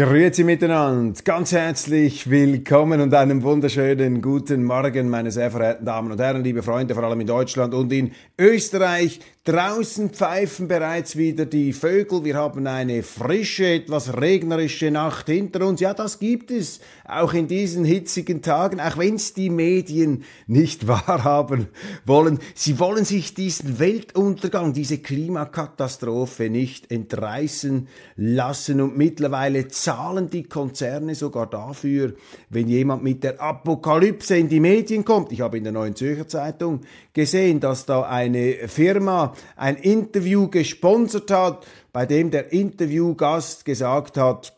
Grüezi miteinander, ganz herzlich willkommen und einen wunderschönen guten Morgen, meine sehr verehrten Damen und Herren, liebe Freunde, vor allem in Deutschland und in Österreich. Draußen pfeifen bereits wieder die Vögel. Wir haben eine frische, etwas regnerische Nacht hinter uns. Ja, das gibt es auch in diesen hitzigen Tagen, auch wenn es die Medien nicht wahrhaben wollen. Sie wollen sich diesen Weltuntergang, diese Klimakatastrophe nicht entreißen lassen und mittlerweile zahlen die Konzerne sogar dafür, wenn jemand mit der Apokalypse in die Medien kommt. Ich habe in der Neuen Zürcher Zeitung gesehen, dass da eine Firma ein Interview gesponsert hat, bei dem der Interviewgast gesagt hat,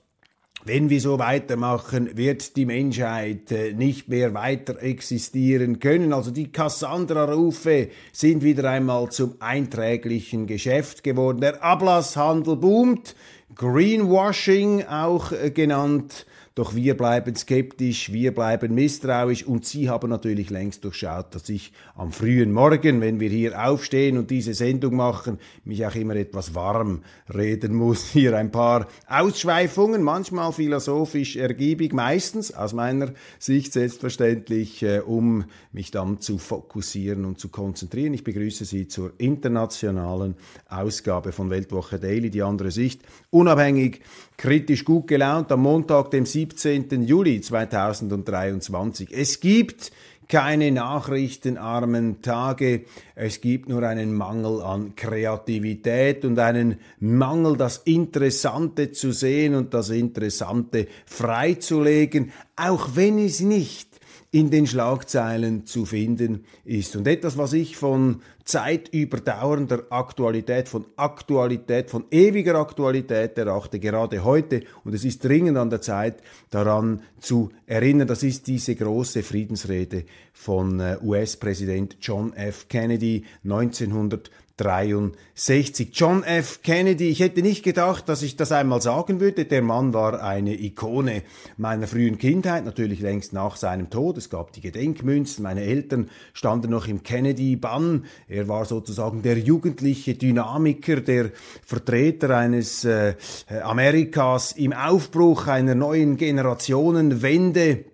wenn wir so weitermachen, wird die Menschheit äh, nicht mehr weiter existieren können. Also die Cassandra-Rufe sind wieder einmal zum einträglichen Geschäft geworden. Der Ablasshandel boomt, Greenwashing auch äh, genannt. Doch wir bleiben skeptisch, wir bleiben misstrauisch und Sie haben natürlich längst durchschaut, dass ich am frühen Morgen, wenn wir hier aufstehen und diese Sendung machen, mich auch immer etwas warm reden muss. Hier ein paar Ausschweifungen, manchmal philosophisch ergiebig, meistens aus meiner Sicht selbstverständlich, äh, um mich dann zu fokussieren und zu konzentrieren. Ich begrüße Sie zur internationalen Ausgabe von Weltwoche Daily, die andere Sicht. Unabhängig, kritisch gut gelaunt am Montag, dem 17. Juli 2023. Es gibt keine nachrichtenarmen Tage. Es gibt nur einen Mangel an Kreativität und einen Mangel, das Interessante zu sehen und das Interessante freizulegen, auch wenn es nicht in den Schlagzeilen zu finden ist. Und etwas, was ich von zeitüberdauernder Aktualität, von Aktualität, von ewiger Aktualität erachte, gerade heute. Und es ist dringend an der Zeit, daran zu erinnern. Das ist diese große Friedensrede von äh, US-Präsident John F. Kennedy 1900 63. John F. Kennedy, ich hätte nicht gedacht, dass ich das einmal sagen würde. Der Mann war eine Ikone meiner frühen Kindheit, natürlich längst nach seinem Tod. Es gab die Gedenkmünzen, meine Eltern standen noch im Kennedy-Bann. Er war sozusagen der jugendliche Dynamiker, der Vertreter eines äh, Amerikas im Aufbruch einer neuen Generationenwende.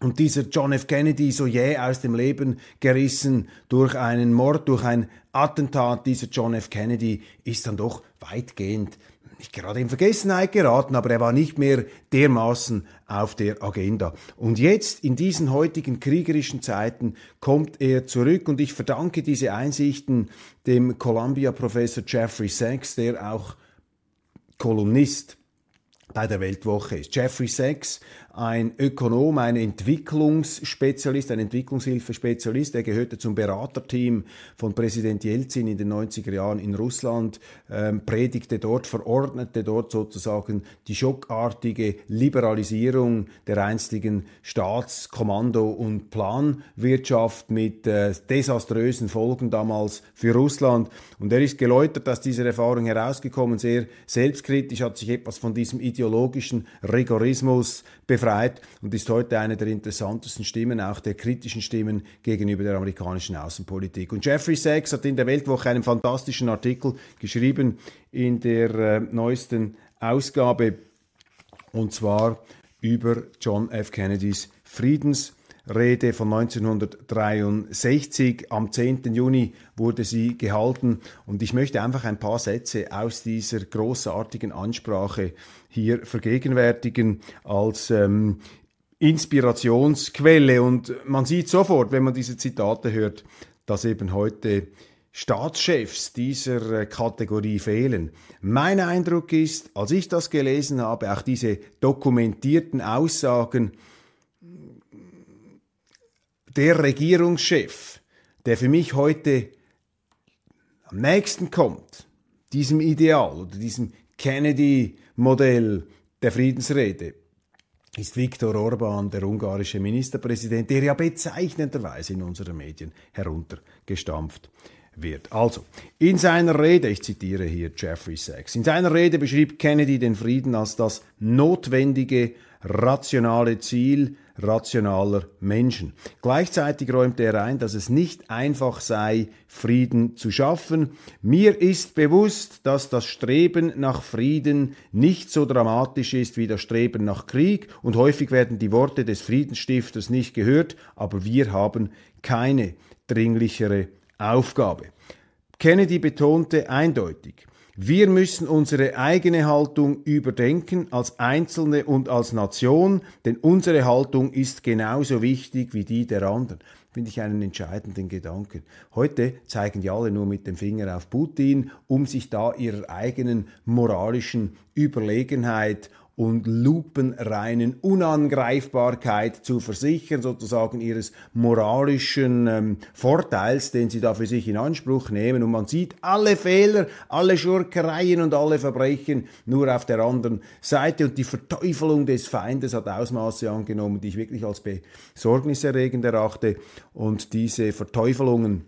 Und dieser John F. Kennedy so jäh aus dem Leben gerissen durch einen Mord, durch ein Attentat, dieser John F. Kennedy ist dann doch weitgehend nicht gerade in Vergessenheit geraten, aber er war nicht mehr dermaßen auf der Agenda. Und jetzt, in diesen heutigen kriegerischen Zeiten, kommt er zurück und ich verdanke diese Einsichten dem Columbia-Professor Jeffrey Sachs, der auch Kolumnist bei der Weltwoche ist. Jeffrey Sachs ein Ökonom, ein Entwicklungsspezialist, ein Entwicklungshilfespezialist. Er gehörte zum Beraterteam von Präsident Jelzin in den 90er Jahren in Russland, ähm, predigte dort, verordnete dort sozusagen die schockartige Liberalisierung der einstigen Staatskommando- und Planwirtschaft mit äh, desaströsen Folgen damals für Russland. Und er ist geläutert aus dieser Erfahrung herausgekommen, sehr selbstkritisch, hat sich etwas von diesem ideologischen Rigorismus befreit befreit und ist heute eine der interessantesten Stimmen, auch der kritischen Stimmen gegenüber der amerikanischen Außenpolitik. Und Jeffrey Sachs hat in der Weltwoche einen fantastischen Artikel geschrieben in der äh, neuesten Ausgabe und zwar über John F. Kennedys Friedens Rede von 1963. Am 10. Juni wurde sie gehalten und ich möchte einfach ein paar Sätze aus dieser großartigen Ansprache hier vergegenwärtigen als ähm, Inspirationsquelle. Und man sieht sofort, wenn man diese Zitate hört, dass eben heute Staatschefs dieser äh, Kategorie fehlen. Mein Eindruck ist, als ich das gelesen habe, auch diese dokumentierten Aussagen, der Regierungschef, der für mich heute am nächsten kommt, diesem Ideal oder diesem Kennedy-Modell der Friedensrede, ist Viktor Orban, der ungarische Ministerpräsident, der ja bezeichnenderweise in unseren Medien heruntergestampft wird. Also, in seiner Rede, ich zitiere hier Jeffrey Sachs, in seiner Rede beschrieb Kennedy den Frieden als das notwendige, rationale Ziel rationaler Menschen. Gleichzeitig räumte er ein, dass es nicht einfach sei, Frieden zu schaffen. Mir ist bewusst, dass das Streben nach Frieden nicht so dramatisch ist wie das Streben nach Krieg und häufig werden die Worte des Friedensstifters nicht gehört, aber wir haben keine dringlichere Aufgabe. Kennedy betonte eindeutig, wir müssen unsere eigene Haltung überdenken als Einzelne und als Nation, denn unsere Haltung ist genauso wichtig wie die der anderen. Finde ich einen entscheidenden Gedanken. Heute zeigen die alle nur mit dem Finger auf Putin, um sich da ihrer eigenen moralischen Überlegenheit und lupenreinen Unangreifbarkeit zu versichern, sozusagen ihres moralischen ähm, Vorteils, den sie da für sich in Anspruch nehmen. Und man sieht alle Fehler, alle Schurkereien und alle Verbrechen nur auf der anderen Seite. Und die Verteufelung des Feindes hat Ausmaße angenommen, die ich wirklich als besorgniserregend erachte. Und diese Verteufelungen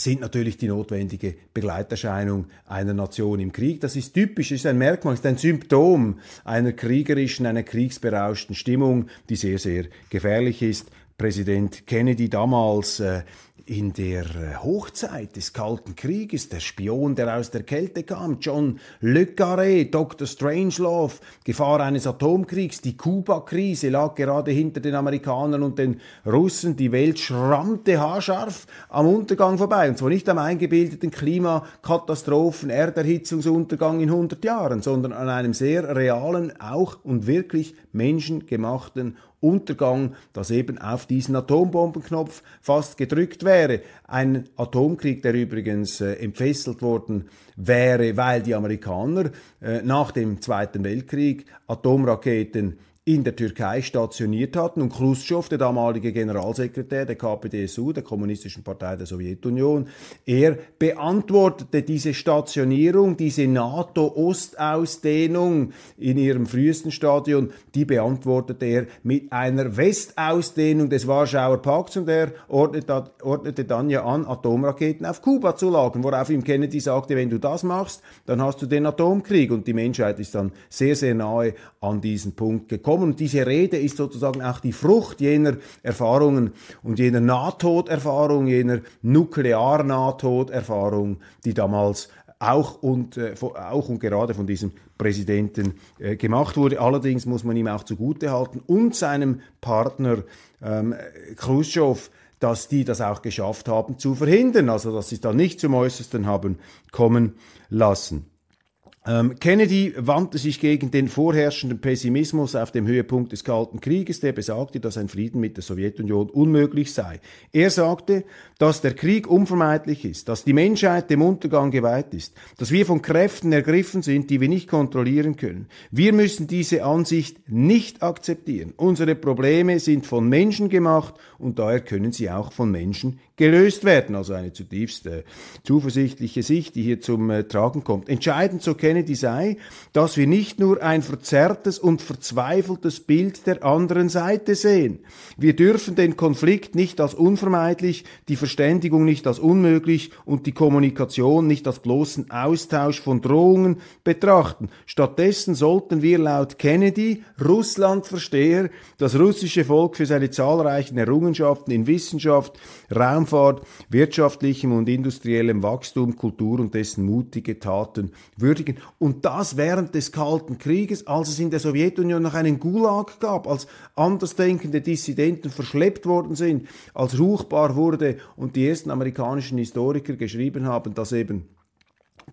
sind natürlich die notwendige Begleiterscheinung einer Nation im Krieg. Das ist typisch, ist ein Merkmal, ist ein Symptom einer kriegerischen, einer kriegsberauschten Stimmung, die sehr, sehr gefährlich ist. Präsident Kennedy damals äh, in der äh, Hochzeit des Kalten Krieges, der Spion, der aus der Kälte kam, John Le Carré, Dr. Strangelove, Gefahr eines Atomkriegs, die Kuba-Krise lag gerade hinter den Amerikanern und den Russen, die Welt schrammte haarscharf am Untergang vorbei, und zwar nicht am eingebildeten Klimakatastrophen, Erderhitzungsuntergang in 100 Jahren, sondern an einem sehr realen, auch und wirklich menschengemachten Untergang, das eben auf diesen Atombombenknopf fast gedrückt wäre. Ein Atomkrieg, der übrigens äh, entfesselt worden wäre, weil die Amerikaner äh, nach dem Zweiten Weltkrieg Atomraketen in der Türkei stationiert hatten. Und Khrushchev, der damalige Generalsekretär der KPDSU, der Kommunistischen Partei der Sowjetunion, er beantwortete diese Stationierung, diese NATO-Ostausdehnung in ihrem frühesten Stadion, die beantwortete er mit einer Westausdehnung des Warschauer Pakts und er ordnete, ordnete dann ja an, Atomraketen auf Kuba zu lagern, worauf ihm Kennedy sagte, wenn du das machst, dann hast du den Atomkrieg. Und die Menschheit ist dann sehr, sehr nahe an diesen Punkt gekommen gekommen. Und diese Rede ist sozusagen auch die Frucht jener Erfahrungen und jener Nahtoderfahrung, jener Nuklear-Nahtoderfahrung, die damals auch und, äh, auch und gerade von diesem Präsidenten äh, gemacht wurde. Allerdings muss man ihm auch zugutehalten und seinem Partner ähm, Khrushchev, dass die das auch geschafft haben zu verhindern, also dass sie da nicht zum Äußersten haben kommen lassen. Ähm, Kennedy wandte sich gegen den vorherrschenden Pessimismus auf dem Höhepunkt des Kalten Krieges, der besagte, dass ein Frieden mit der Sowjetunion unmöglich sei. Er sagte, dass der Krieg unvermeidlich ist, dass die Menschheit dem Untergang geweiht ist, dass wir von Kräften ergriffen sind, die wir nicht kontrollieren können. Wir müssen diese Ansicht nicht akzeptieren. Unsere Probleme sind von Menschen gemacht und daher können sie auch von Menschen gelöst werden. Also eine zutiefst äh, zuversichtliche Sicht, die hier zum äh, Tragen kommt. Entscheidend, so Kennedy sei, dass wir nicht nur ein verzerrtes und verzweifeltes Bild der anderen Seite sehen. Wir dürfen den Konflikt nicht als unvermeidlich, die Verständigung nicht als unmöglich und die Kommunikation nicht als bloßen Austausch von Drohungen betrachten. Stattdessen sollten wir laut Kennedy Russland-Versteher das russische Volk für seine zahlreichen Errungenschaften in Wissenschaft, Raum Raumfahrt, wirtschaftlichem und industriellem Wachstum, Kultur und dessen mutige Taten würdigen. Und das während des Kalten Krieges, als es in der Sowjetunion noch einen Gulag gab, als andersdenkende Dissidenten verschleppt worden sind, als ruchbar wurde und die ersten amerikanischen Historiker geschrieben haben, dass eben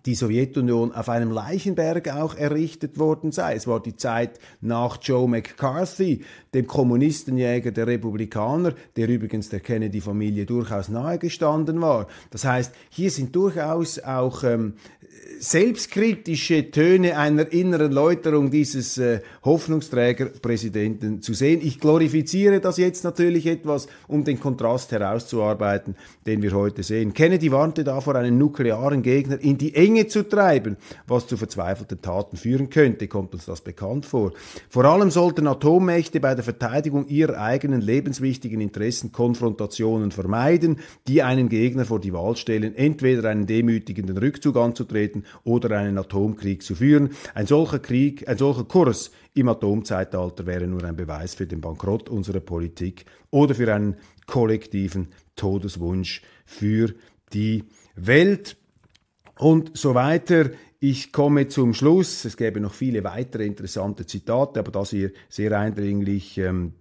die Sowjetunion auf einem Leichenberg auch errichtet worden sei. Es war die Zeit nach Joe McCarthy, dem Kommunistenjäger der Republikaner, der übrigens der Kennedy-Familie durchaus nahegestanden war. Das heißt, hier sind durchaus auch ähm, selbstkritische Töne einer inneren Läuterung dieses äh, Hoffnungsträgerpräsidenten zu sehen. Ich glorifiziere das jetzt natürlich etwas, um den Kontrast herauszuarbeiten, den wir heute sehen. Kennedy warnte davor, einen nuklearen Gegner in die Enge zu treiben, was zu verzweifelten Taten führen könnte. Kommt uns das bekannt vor? Vor allem sollten Atommächte bei der Verteidigung ihrer eigenen lebenswichtigen Interessen Konfrontationen vermeiden, die einen Gegner vor die Wahl stellen, entweder einen demütigenden Rückzug anzutreten oder einen Atomkrieg zu führen. Ein solcher Krieg, ein solcher Kurs im Atomzeitalter wäre nur ein Beweis für den Bankrott unserer Politik oder für einen kollektiven Todeswunsch für die Welt und so weiter. Ich komme zum Schluss. Es gäbe noch viele weitere interessante Zitate, aber das hier sehr eindringlich. Ähm,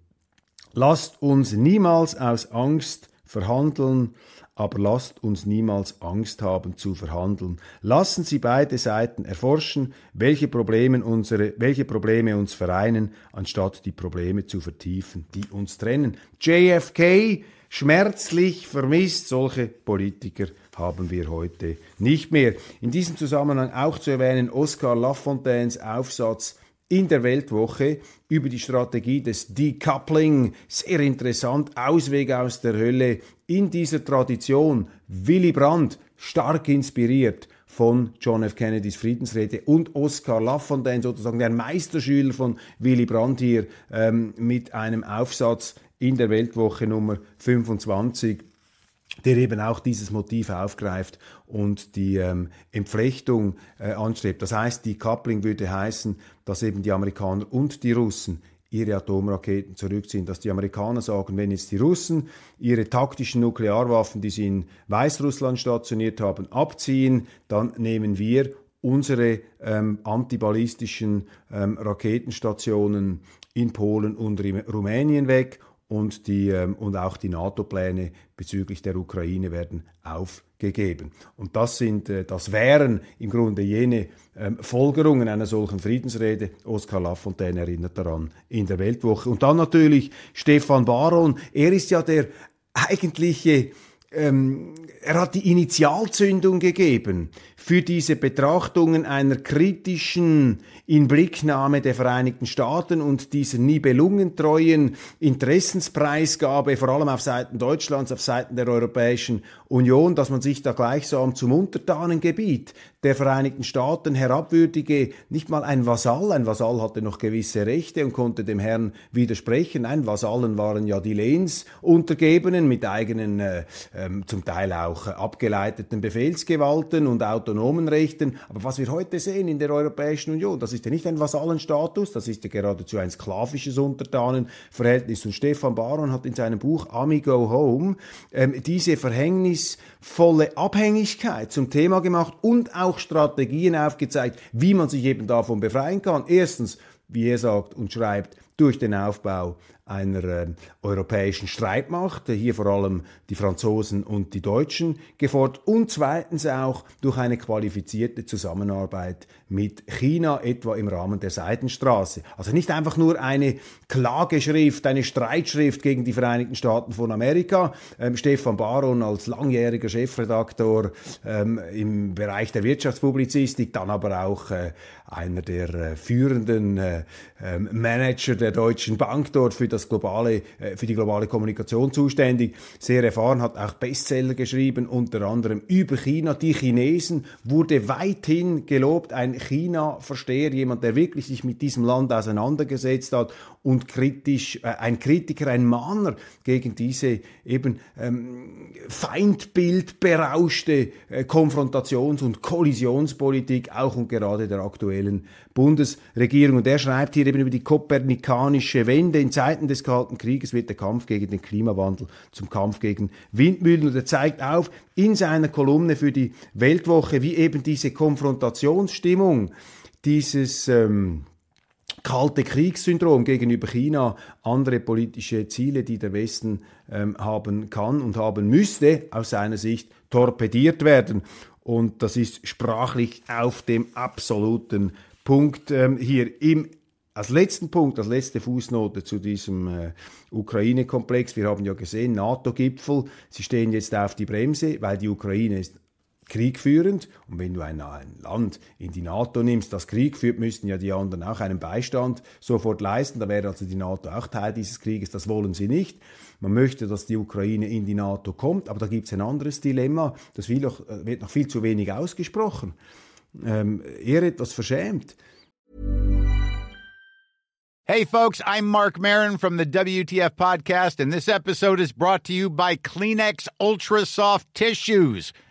lasst uns niemals aus Angst verhandeln, aber lasst uns niemals Angst haben zu verhandeln. Lassen Sie beide Seiten erforschen, welche Probleme, unsere, welche Probleme uns vereinen, anstatt die Probleme zu vertiefen, die uns trennen. JFK schmerzlich vermisst, solche Politiker haben wir heute nicht mehr. In diesem Zusammenhang auch zu erwähnen Oscar Lafontaines Aufsatz in der Weltwoche über die Strategie des Decoupling. Sehr interessant, Ausweg aus der Hölle in dieser Tradition. Willy Brandt, stark inspiriert von John F. Kennedys Friedensrede und Oscar Lafontaine, sozusagen der Meisterschüler von Willy Brandt hier, ähm, mit einem Aufsatz in der Weltwoche Nummer 25 der eben auch dieses Motiv aufgreift und die ähm, Entflechtung äh, anstrebt. Das heißt, die Coupling würde heißen, dass eben die Amerikaner und die Russen ihre Atomraketen zurückziehen, dass die Amerikaner sagen, wenn jetzt die Russen ihre taktischen Nuklearwaffen, die sie in Weißrussland stationiert haben, abziehen, dann nehmen wir unsere ähm, antiballistischen ähm, Raketenstationen in Polen und Rumänien weg und, die, ähm, und auch die NATO-Pläne bezüglich der Ukraine werden aufgegeben. Und das, sind, äh, das wären im Grunde jene ähm, Folgerungen einer solchen Friedensrede. Oskar Lafontaine erinnert daran in der Weltwoche. Und dann natürlich Stefan Baron. Er ist ja der eigentliche ähm, er hat die Initialzündung gegeben für diese Betrachtungen einer kritischen Inblicknahme der Vereinigten Staaten und dieser nibelungentreuen Interessenspreisgabe, vor allem auf Seiten Deutschlands, auf Seiten der Europäischen Union, dass man sich da gleichsam zum Untertanengebiet der Vereinigten Staaten herabwürdige, nicht mal ein Vasall, ein Vasall hatte noch gewisse Rechte und konnte dem Herrn widersprechen, ein Vasallen waren ja die Lehnsuntergebenen mit eigenen, äh, äh, zum Teil auch abgeleiteten Befehlsgewalten und autonomen Rechten, aber was wir heute sehen in der Europäischen Union, das ist ja nicht ein Vasallenstatus, das ist ja geradezu ein sklavisches Untertanenverhältnis. Und Stefan Baron hat in seinem Buch Amigo Home ähm, diese verhängnisvolle Abhängigkeit zum Thema gemacht und auch Strategien aufgezeigt, wie man sich eben davon befreien kann. Erstens, wie er sagt und schreibt, durch den Aufbau einer äh, europäischen Streitmacht, hier vor allem die Franzosen und die Deutschen gefordert und zweitens auch durch eine qualifizierte Zusammenarbeit mit China, etwa im Rahmen der Seidenstraße. Also nicht einfach nur eine Klageschrift, eine Streitschrift gegen die Vereinigten Staaten von Amerika. Ähm, Stefan Baron als langjähriger Chefredaktor ähm, im Bereich der Wirtschaftspublizistik, dann aber auch äh, einer der äh, führenden äh, ähm, Manager der Deutschen Bank dort für das globale, äh, für die globale Kommunikation zuständig. Sehr erfahren, hat auch Bestseller geschrieben, unter anderem über China. Die Chinesen wurde weithin gelobt, ein China-Versteher, jemand, der wirklich sich mit diesem Land auseinandergesetzt hat und kritisch, äh, ein Kritiker, ein Mahner gegen diese eben ähm, feindbildberauschte äh, Konfrontations- und Kollisionspolitik, auch und gerade der aktuellen Bundesregierung. Und er schreibt hier eben über die kopernikanische Wende. In Zeiten des Kalten Krieges wird der Kampf gegen den Klimawandel zum Kampf gegen Windmühlen. Und er zeigt auf in seiner Kolumne für die Weltwoche, wie eben diese Konfrontationsstimmung, dieses ähm, kalte Kriegssyndrom gegenüber China andere politische Ziele, die der Westen ähm, haben kann und haben müsste, aus seiner Sicht torpediert werden. Und das ist sprachlich auf dem absoluten Punkt ähm, hier im als letzten Punkt, als letzte Fußnote zu diesem äh, Ukraine-Komplex. Wir haben ja gesehen, NATO-Gipfel, sie stehen jetzt auf die Bremse, weil die Ukraine ist kriegführend. Und wenn du ein, ein, Land in die NATO nimmst, das Krieg führt, müssten ja die anderen auch einen Beistand sofort leisten. Da wäre also die NATO auch Teil dieses Krieges. Das wollen sie nicht. Man möchte, dass die Ukraine in die NATO kommt, aber da gibt es ein anderes Dilemma. Das noch, wird noch viel zu wenig ausgesprochen. Ähm, eher etwas verschämt. Hey, folks, I'm Mark Marin from the WTF Podcast, and this episode is brought to you by Kleenex Ultra Soft Tissues,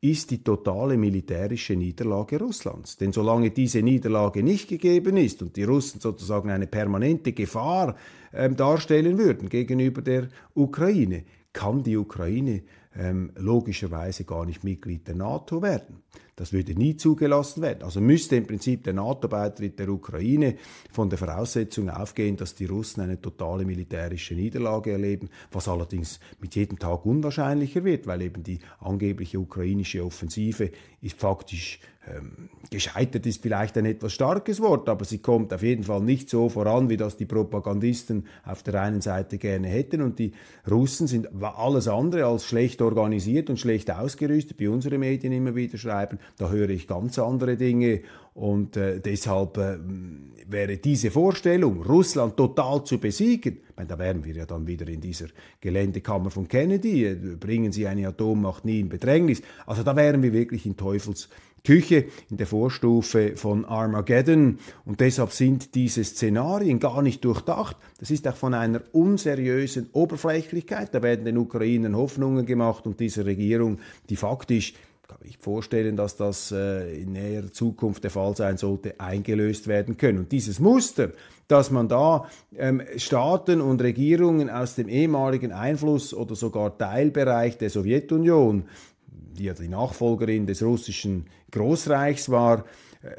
ist die totale militärische Niederlage Russlands. Denn solange diese Niederlage nicht gegeben ist und die Russen sozusagen eine permanente Gefahr äh, darstellen würden gegenüber der Ukraine, kann die Ukraine ähm, logischerweise gar nicht Mitglied der NATO werden. Das würde nie zugelassen werden. Also müsste im Prinzip der NATO-Beitritt der Ukraine von der Voraussetzung aufgehen, dass die Russen eine totale militärische Niederlage erleben, was allerdings mit jedem Tag unwahrscheinlicher wird, weil eben die angebliche ukrainische Offensive ist faktisch ähm, gescheitert ist vielleicht ein etwas starkes Wort, aber sie kommt auf jeden Fall nicht so voran, wie das die Propagandisten auf der einen Seite gerne hätten. Und die Russen sind alles andere als schlecht organisiert und schlecht ausgerüstet, wie unsere Medien immer wieder schreiben. Da höre ich ganz andere Dinge. Und äh, deshalb äh, wäre diese Vorstellung, Russland total zu besiegen, meine, da wären wir ja dann wieder in dieser Geländekammer von Kennedy, äh, bringen sie eine Atommacht nie in Bedrängnis. Also da wären wir wirklich in Teufels Küche in der Vorstufe von Armageddon. Und deshalb sind diese Szenarien gar nicht durchdacht. Das ist auch von einer unseriösen Oberflächlichkeit. Da werden den Ukrainern Hoffnungen gemacht und dieser Regierung, die faktisch kann ich vorstellen, dass das äh, in näherer Zukunft der Fall sein sollte, eingelöst werden können. Und dieses Muster, dass man da ähm, Staaten und Regierungen aus dem ehemaligen Einfluss oder sogar Teilbereich der Sowjetunion die ja die Nachfolgerin des russischen Großreichs war,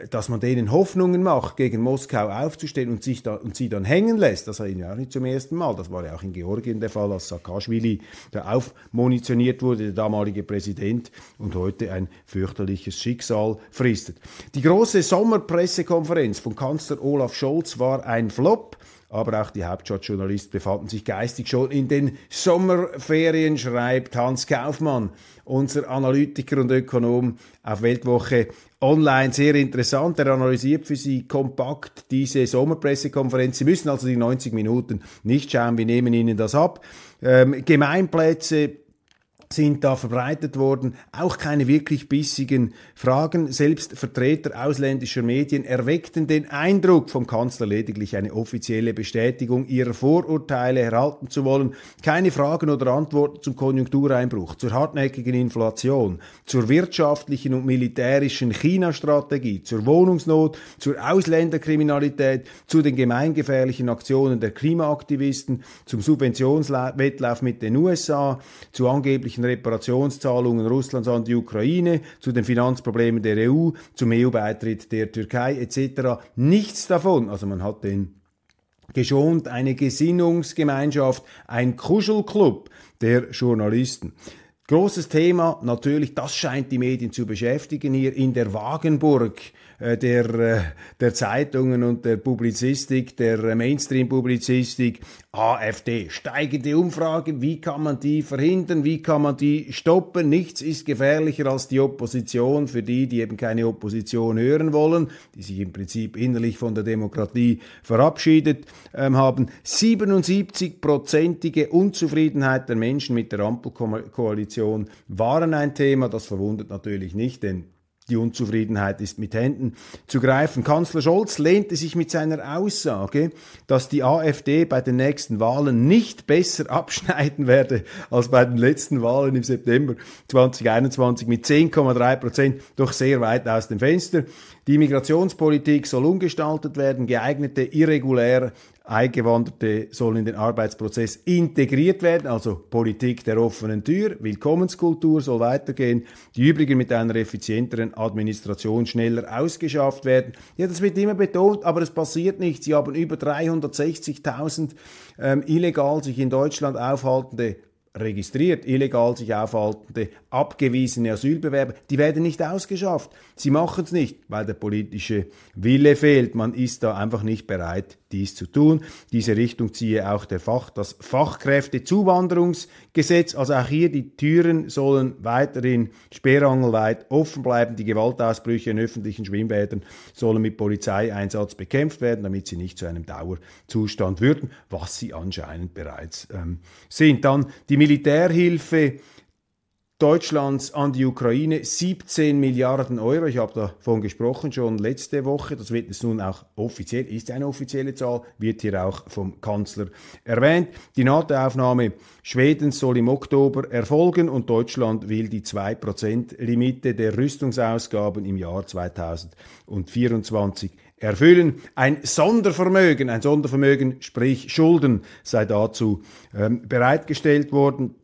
dass man denen Hoffnungen macht, gegen Moskau aufzustehen und, sich da, und sie dann hängen lässt. Das war ja auch nicht zum ersten Mal. Das war ja auch in Georgien der Fall, als Saakashvili da aufmunitioniert wurde, der damalige Präsident, und heute ein fürchterliches Schicksal fristet. Die große Sommerpressekonferenz von Kanzler Olaf Scholz war ein Flop aber auch die Hauptstadtjournalisten befanden sich geistig schon in den Sommerferien, schreibt Hans Kaufmann, unser Analytiker und Ökonom auf Weltwoche Online. Sehr interessant. Er analysiert für Sie kompakt diese Sommerpressekonferenz. Sie müssen also die 90 Minuten nicht schauen. Wir nehmen Ihnen das ab. Ähm, Gemeinplätze sind da verbreitet worden, auch keine wirklich bissigen Fragen. Selbst Vertreter ausländischer Medien erweckten den Eindruck, vom Kanzler lediglich eine offizielle Bestätigung ihrer Vorurteile erhalten zu wollen. Keine Fragen oder Antworten zum Konjunktureinbruch, zur hartnäckigen Inflation, zur wirtschaftlichen und militärischen China-Strategie, zur Wohnungsnot, zur Ausländerkriminalität, zu den gemeingefährlichen Aktionen der Klimaaktivisten, zum Subventionswettlauf mit den USA, zu angeblichen möglichen Reparationszahlungen Russlands an die Ukraine, zu den Finanzproblemen der EU, zum EU-Beitritt der Türkei etc. Nichts davon. Also man hat den geschont, eine Gesinnungsgemeinschaft, ein Kuschelclub der Journalisten. Großes Thema natürlich, das scheint die Medien zu beschäftigen hier in der Wagenburg äh, der, äh, der Zeitungen und der Publizistik, der Mainstream-Publizistik, AfD, steigende Umfrage, wie kann man die verhindern, wie kann man die stoppen? Nichts ist gefährlicher als die Opposition für die, die eben keine Opposition hören wollen, die sich im Prinzip innerlich von der Demokratie verabschiedet ähm, haben. 77-prozentige Unzufriedenheit der Menschen mit der Ampelkoalition waren ein Thema. Das verwundert natürlich nicht, denn die Unzufriedenheit ist mit Händen zu greifen. Kanzler Scholz lehnte sich mit seiner Aussage, dass die AfD bei den nächsten Wahlen nicht besser abschneiden werde als bei den letzten Wahlen im September 2021 mit 10,3 Prozent doch sehr weit aus dem Fenster. Die Migrationspolitik soll umgestaltet werden, geeignete irregulär Eingewanderte sollen in den Arbeitsprozess integriert werden, also Politik der offenen Tür, Willkommenskultur soll weitergehen, die übrigen mit einer effizienteren Administration schneller ausgeschafft werden. Ja, das wird immer betont, aber es passiert nichts. Sie haben über 360.000 ähm, illegal sich in Deutschland aufhaltende registriert, illegal sich aufhaltende, abgewiesene Asylbewerber, die werden nicht ausgeschafft. Sie machen es nicht, weil der politische Wille fehlt. Man ist da einfach nicht bereit, dies zu tun. Diese Richtung ziehe auch der Fach, das Fachkräftezuwanderungsgesetz. Also auch hier die Türen sollen weiterhin sperrangelweit offen bleiben. Die Gewaltausbrüche in öffentlichen Schwimmbädern sollen mit Polizeieinsatz bekämpft werden, damit sie nicht zu einem Dauerzustand würden, was sie anscheinend bereits ähm, sind. Dann die Militärhilfe Deutschlands an die Ukraine 17 Milliarden Euro. Ich habe davon gesprochen schon letzte Woche. Das wird es nun auch offiziell, ist eine offizielle Zahl, wird hier auch vom Kanzler erwähnt. Die NATO-Aufnahme Schwedens soll im Oktober erfolgen und Deutschland will die 2%-Limite der Rüstungsausgaben im Jahr 2024 erfüllen. Ein Sondervermögen, ein Sondervermögen, sprich Schulden, sei dazu ähm, bereitgestellt worden.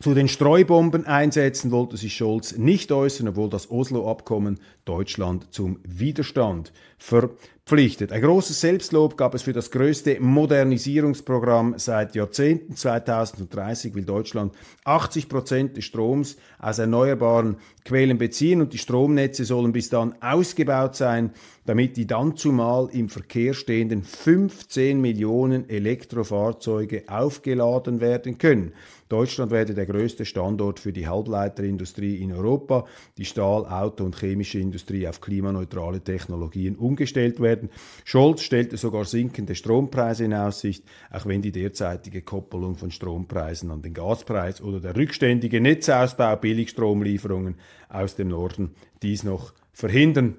Zu den Streubombeneinsätzen wollte sich Scholz nicht äußern, obwohl das Oslo-Abkommen Deutschland zum Widerstand verpflichtet. Ein großes Selbstlob gab es für das größte Modernisierungsprogramm seit Jahrzehnten. 2030 will Deutschland 80 Prozent des Stroms aus erneuerbaren Quellen beziehen und die Stromnetze sollen bis dann ausgebaut sein, damit die dann zumal im Verkehr stehenden 15 Millionen Elektrofahrzeuge aufgeladen werden können. Deutschland werde der größte Standort für die Halbleiterindustrie in Europa, die Stahl-, Auto- und chemische Industrie auf klimaneutrale Technologien umgestellt werden. Scholz stellte sogar sinkende Strompreise in Aussicht, auch wenn die derzeitige Koppelung von Strompreisen an den Gaspreis oder der rückständige Netzausbau Billigstromlieferungen aus dem Norden dies noch verhindern.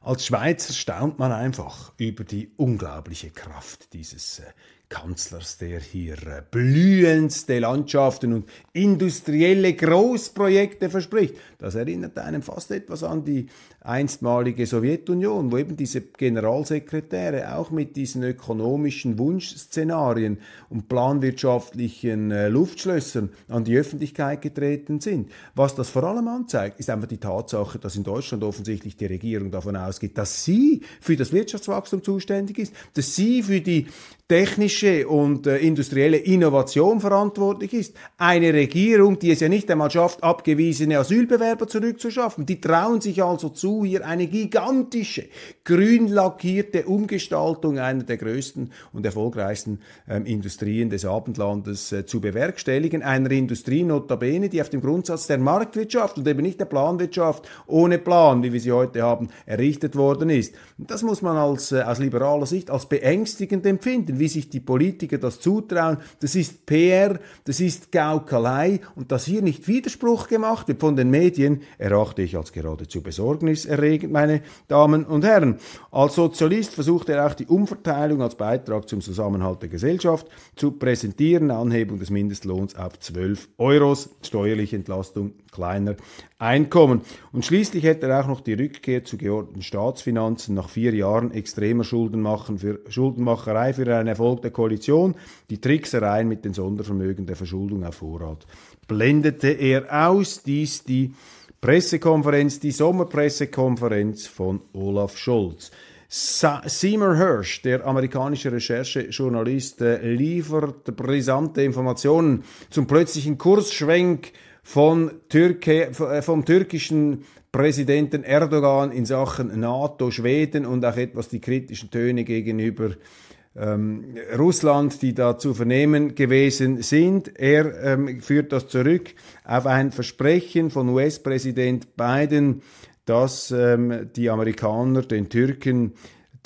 Als Schweizer staunt man einfach über die unglaubliche Kraft dieses äh, Kanzlers, der hier äh, blühendste Landschaften und industrielle Großprojekte verspricht. Das erinnert einem fast etwas an die einstmalige Sowjetunion, wo eben diese Generalsekretäre auch mit diesen ökonomischen Wunschszenarien und planwirtschaftlichen äh, Luftschlössern an die Öffentlichkeit getreten sind. Was das vor allem anzeigt, ist einfach die Tatsache, dass in Deutschland offensichtlich die Regierung davon ausgeht, dass sie für das Wirtschaftswachstum zuständig ist, dass sie für die technische und äh, industrielle Innovation verantwortlich ist. Eine Regierung, die es ja nicht einmal schafft, abgewiesene Asylbewerber zurückzuschaffen. Die trauen sich also zu, hier eine gigantische, grün lackierte Umgestaltung einer der größten und erfolgreichsten ähm, Industrien des Abendlandes äh, zu bewerkstelligen. Einer Industrie notabene, die auf dem Grundsatz der Marktwirtschaft und eben nicht der Planwirtschaft ohne Plan, wie wir sie heute haben, errichtet worden ist. Das muss man als, äh, aus liberaler Sicht als beängstigend empfinden wie sich die Politiker das zutrauen. Das ist PR, das ist Gaukelei und dass hier nicht Widerspruch gemacht wird von den Medien, erachte ich als geradezu besorgniserregend, meine Damen und Herren. Als Sozialist versucht er auch die Umverteilung als Beitrag zum Zusammenhalt der Gesellschaft zu präsentieren, Anhebung des Mindestlohns auf 12 Euros, steuerliche Entlastung kleiner Einkommen. Und schließlich hätte er auch noch die Rückkehr zu geordneten Staatsfinanzen nach vier Jahren extremer Schuldenmachen für, Schuldenmacherei für einen Erfolg der Koalition, die Tricksereien mit den Sondervermögen der Verschuldung auf Vorrat. Blendete er aus, dies die Pressekonferenz, die Sommerpressekonferenz von Olaf Scholz. Seymour Hirsch, der amerikanische Recherchejournalist, äh, liefert brisante Informationen zum plötzlichen Kursschwenk von Türke, äh, vom türkischen Präsidenten Erdogan in Sachen NATO, Schweden und auch etwas die kritischen Töne gegenüber ähm, Russland, die da zu vernehmen gewesen sind. Er ähm, führt das zurück auf ein Versprechen von US-Präsident Biden, dass ähm, die Amerikaner den Türken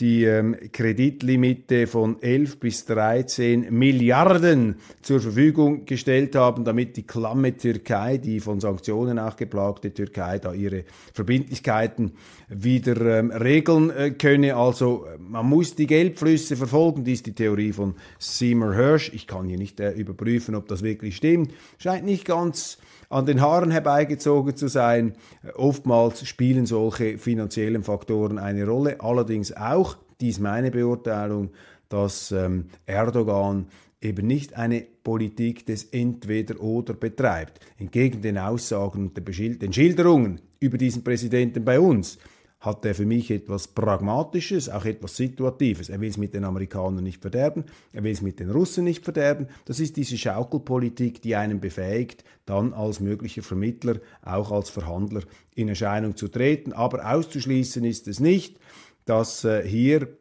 die ähm, Kreditlimite von 11 bis 13 Milliarden zur Verfügung gestellt haben, damit die klamme Türkei, die von Sanktionen auch geplagte Türkei, da ihre Verbindlichkeiten wieder ähm, regeln äh, könne. Also man muss die Geldflüsse verfolgen, dies ist die Theorie von Seymour Hirsch. Ich kann hier nicht äh, überprüfen, ob das wirklich stimmt. Scheint nicht ganz an den Haaren herbeigezogen zu sein. Oftmals spielen solche finanziellen Faktoren eine Rolle. Allerdings auch, dies meine Beurteilung, dass ähm, Erdogan eben nicht eine Politik des Entweder-Oder betreibt. Entgegen den Aussagen und den Schilderungen über diesen Präsidenten bei uns hat er für mich etwas Pragmatisches, auch etwas Situatives. Er will es mit den Amerikanern nicht verderben, er will es mit den Russen nicht verderben. Das ist diese Schaukelpolitik, die einen befähigt, dann als möglicher Vermittler, auch als Verhandler in Erscheinung zu treten. Aber auszuschließen ist es nicht, dass äh, hier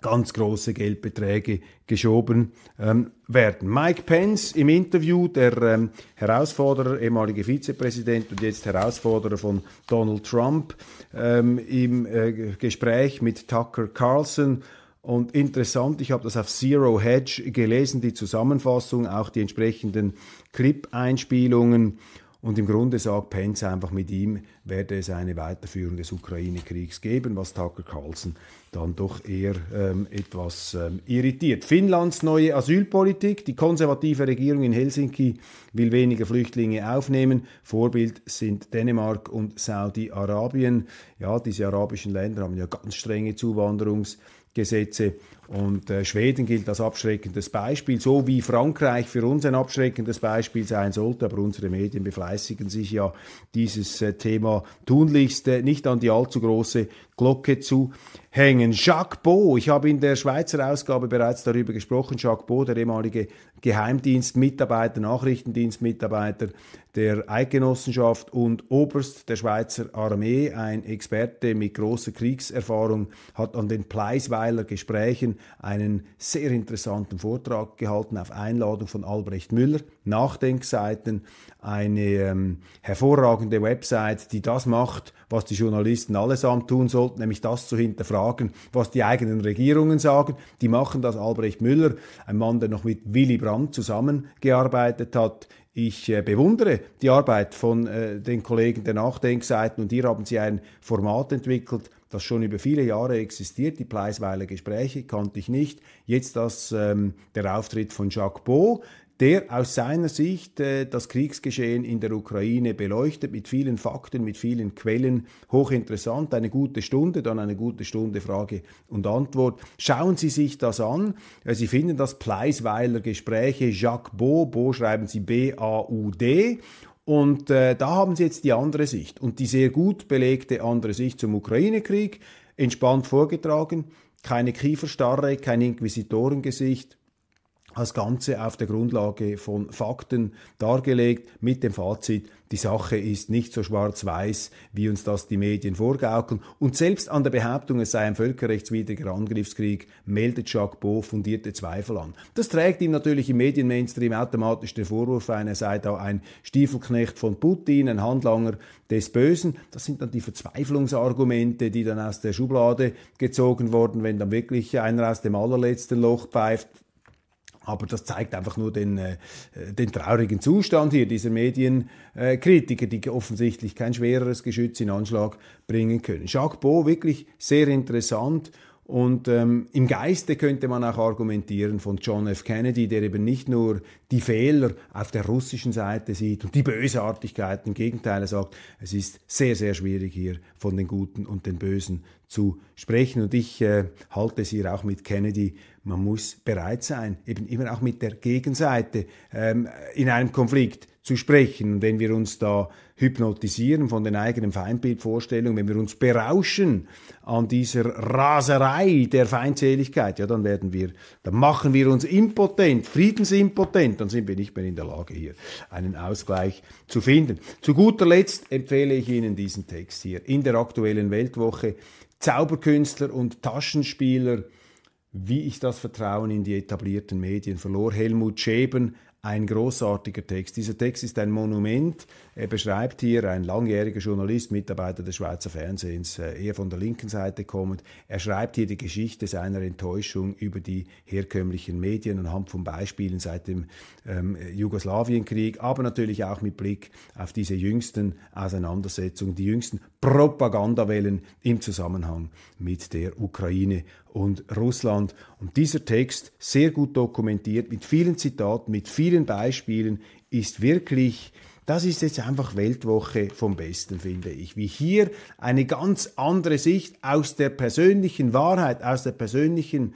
ganz große Geldbeträge geschoben ähm, werden. Mike Pence im Interview, der ähm, Herausforderer, ehemalige Vizepräsident und jetzt Herausforderer von Donald Trump, ähm, im äh, Gespräch mit Tucker Carlson. Und interessant, ich habe das auf Zero Hedge gelesen, die Zusammenfassung, auch die entsprechenden Clip-Einspielungen. Und im Grunde sagt Pence einfach, mit ihm werde es eine Weiterführung des Ukraine-Kriegs geben, was Tucker Carlson dann doch eher ähm, etwas ähm, irritiert. Finnlands neue Asylpolitik. Die konservative Regierung in Helsinki will weniger Flüchtlinge aufnehmen. Vorbild sind Dänemark und Saudi-Arabien. Ja, diese arabischen Länder haben ja ganz strenge Zuwanderungsgesetze und äh, Schweden gilt als abschreckendes Beispiel, so wie Frankreich für uns ein abschreckendes Beispiel sein sollte. Aber unsere Medien befleißigen sich ja, dieses äh, Thema tunlichst äh, nicht an die allzu große Glocke zu hängen. Jacques Beau, ich habe in der Schweizer Ausgabe bereits darüber gesprochen. Jacques Beau, der ehemalige Geheimdienstmitarbeiter, Nachrichtendienstmitarbeiter der Eidgenossenschaft und Oberst der Schweizer Armee, ein Experte mit großer Kriegserfahrung, hat an den Pleisweiler Gesprächen einen sehr interessanten Vortrag gehalten auf Einladung von Albrecht Müller. Nachdenkseiten, eine ähm, hervorragende Website, die das macht, was die Journalisten allesamt tun sollten, nämlich das zu hinterfragen, was die eigenen Regierungen sagen. Die machen das Albrecht Müller, ein Mann, der noch mit Willy Brandt zusammengearbeitet hat, ich äh, bewundere die Arbeit von äh, den Kollegen der Nachdenkseiten und hier haben sie ein Format entwickelt, das schon über viele Jahre existiert. Die Pleisweiler Gespräche kannte ich nicht. Jetzt das, ähm, der Auftritt von Jacques Beau, der aus seiner Sicht äh, das Kriegsgeschehen in der Ukraine beleuchtet mit vielen Fakten, mit vielen Quellen. Hochinteressant, eine gute Stunde, dann eine gute Stunde Frage und Antwort. Schauen Sie sich das an. Äh, Sie finden das Pleisweiler Gespräche Jacques Beau, Beau schreiben Sie B-A-U-D. Und äh, da haben Sie jetzt die andere Sicht. Und die sehr gut belegte andere Sicht zum Ukraine-Krieg, entspannt vorgetragen, keine Kieferstarre, kein Inquisitorengesicht, das Ganze auf der Grundlage von Fakten dargelegt mit dem Fazit, die Sache ist nicht so schwarz-weiß, wie uns das die Medien vorgaukeln. Und selbst an der Behauptung, es sei ein völkerrechtswidriger Angriffskrieg, meldet Jacques Beau fundierte Zweifel an. Das trägt ihm natürlich im Medienmainstream automatisch den Vorwurf ein, er sei da ein Stiefelknecht von Putin, ein Handlanger des Bösen. Das sind dann die Verzweiflungsargumente, die dann aus der Schublade gezogen wurden, wenn dann wirklich einer aus dem allerletzten Loch pfeift aber das zeigt einfach nur den, äh, den traurigen Zustand hier dieser Medienkritiker, die offensichtlich kein schwereres Geschütz in Anschlag bringen können. Jacques Beau, wirklich sehr interessant. Und ähm, im Geiste könnte man auch argumentieren von John F. Kennedy, der eben nicht nur die Fehler auf der russischen Seite sieht und die Bösartigkeiten, im Gegenteil, er sagt, es ist sehr, sehr schwierig hier von den Guten und den Bösen zu sprechen. Und ich äh, halte es hier auch mit Kennedy man muss bereit sein, eben immer auch mit der Gegenseite ähm, in einem Konflikt zu sprechen. Und wenn wir uns da hypnotisieren von den eigenen Feindbildvorstellungen, wenn wir uns berauschen an dieser Raserei der Feindseligkeit, ja, dann werden wir, dann machen wir uns impotent, friedensimpotent, dann sind wir nicht mehr in der Lage, hier einen Ausgleich zu finden. Zu guter Letzt empfehle ich Ihnen diesen Text hier in der aktuellen Weltwoche. Zauberkünstler und Taschenspieler, wie ich das Vertrauen in die etablierten Medien verlor. Helmut Scheben, ein großartiger Text. Dieser Text ist ein Monument. Er beschreibt hier ein langjähriger Journalist, Mitarbeiter des Schweizer Fernsehens, äh, eher von der linken Seite kommend. Er schreibt hier die Geschichte seiner Enttäuschung über die herkömmlichen Medien anhand von Beispielen seit dem ähm, Jugoslawienkrieg, aber natürlich auch mit Blick auf diese jüngsten Auseinandersetzungen, die jüngsten Propagandawellen im Zusammenhang mit der Ukraine und Russland. Und dieser Text, sehr gut dokumentiert, mit vielen Zitaten, mit vielen Beispielen, ist wirklich, das ist jetzt einfach Weltwoche vom Besten, finde ich. Wie hier eine ganz andere Sicht aus der persönlichen Wahrheit, aus der persönlichen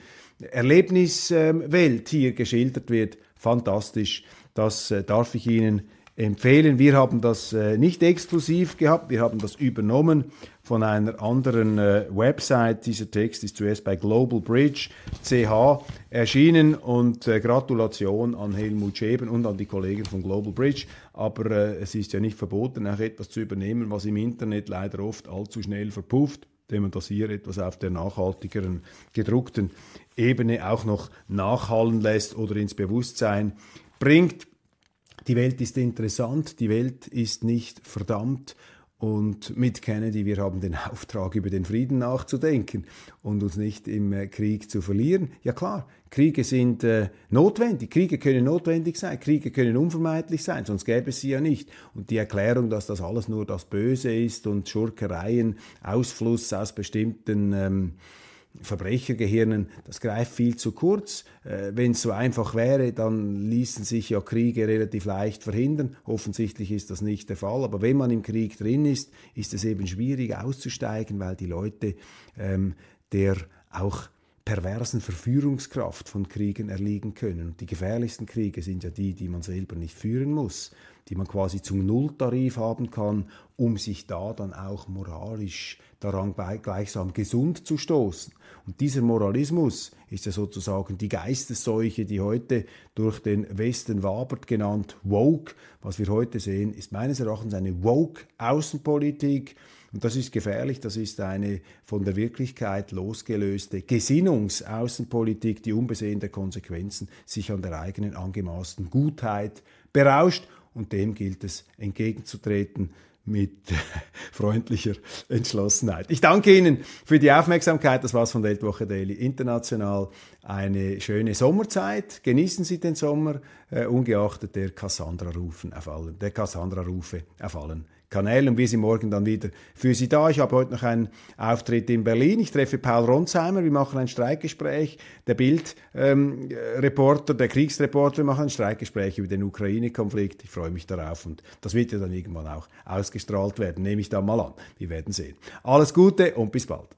Erlebniswelt hier geschildert wird. Fantastisch. Das äh, darf ich Ihnen empfehlen. Wir haben das äh, nicht exklusiv gehabt, wir haben das übernommen von einer anderen äh, Website. Dieser Text ist zuerst bei Global Bridge CH erschienen und äh, Gratulation an Helmut Scheben und an die Kollegen von Global Bridge. Aber äh, es ist ja nicht verboten, auch etwas zu übernehmen, was im Internet leider oft allzu schnell verpufft indem man das hier etwas auf der nachhaltigeren gedruckten Ebene auch noch nachhallen lässt oder ins Bewusstsein bringt. Die Welt ist interessant, die Welt ist nicht verdammt und mit Kennedy, wir haben den Auftrag, über den Frieden nachzudenken und uns nicht im äh, Krieg zu verlieren. Ja klar, Kriege sind äh, notwendig, Kriege können notwendig sein, Kriege können unvermeidlich sein, sonst gäbe es sie ja nicht. Und die Erklärung, dass das alles nur das Böse ist und Schurkereien, Ausfluss aus bestimmten ähm, Verbrechergehirnen, das greift viel zu kurz. Äh, Wenn es so einfach wäre, dann ließen sich ja Kriege relativ leicht verhindern. Offensichtlich ist das nicht der Fall. Aber wenn man im Krieg drin ist, ist es eben schwierig auszusteigen, weil die Leute ähm, der auch perversen Verführungskraft von Kriegen erliegen können. Und die gefährlichsten Kriege sind ja die, die man selber nicht führen muss, die man quasi zum Nulltarif haben kann, um sich da dann auch moralisch daran gleichsam gesund zu stoßen. Und dieser Moralismus ist ja sozusagen die Geistesseuche, die heute durch den Westen wabert, genannt woke. Was wir heute sehen, ist meines Erachtens eine woke Außenpolitik. Und das ist gefährlich, das ist eine von der Wirklichkeit losgelöste Gesinnungsaußenpolitik, die unbesehen der Konsequenzen sich an der eigenen angemaßten Gutheit berauscht. Und dem gilt es entgegenzutreten mit freundlicher Entschlossenheit. Ich danke Ihnen für die Aufmerksamkeit. Das war's von Weltwoche Daily International. Eine schöne Sommerzeit. Genießen Sie den Sommer, äh, ungeachtet der Cassandra-Rufen auf allen, der Cassandra-Rufe auf allen Kanälen und wir sind morgen dann wieder für Sie da. Ich habe heute noch einen Auftritt in Berlin. Ich treffe Paul Ronsheimer. Wir machen ein Streikgespräch. Der Bildreporter, ähm, der Kriegsreporter, wir machen ein Streikgespräch über den Ukraine-Konflikt. Ich freue mich darauf und das wird ja dann irgendwann auch ausgestrahlt werden. Nehme ich da mal an. Wir werden sehen. Alles Gute und bis bald.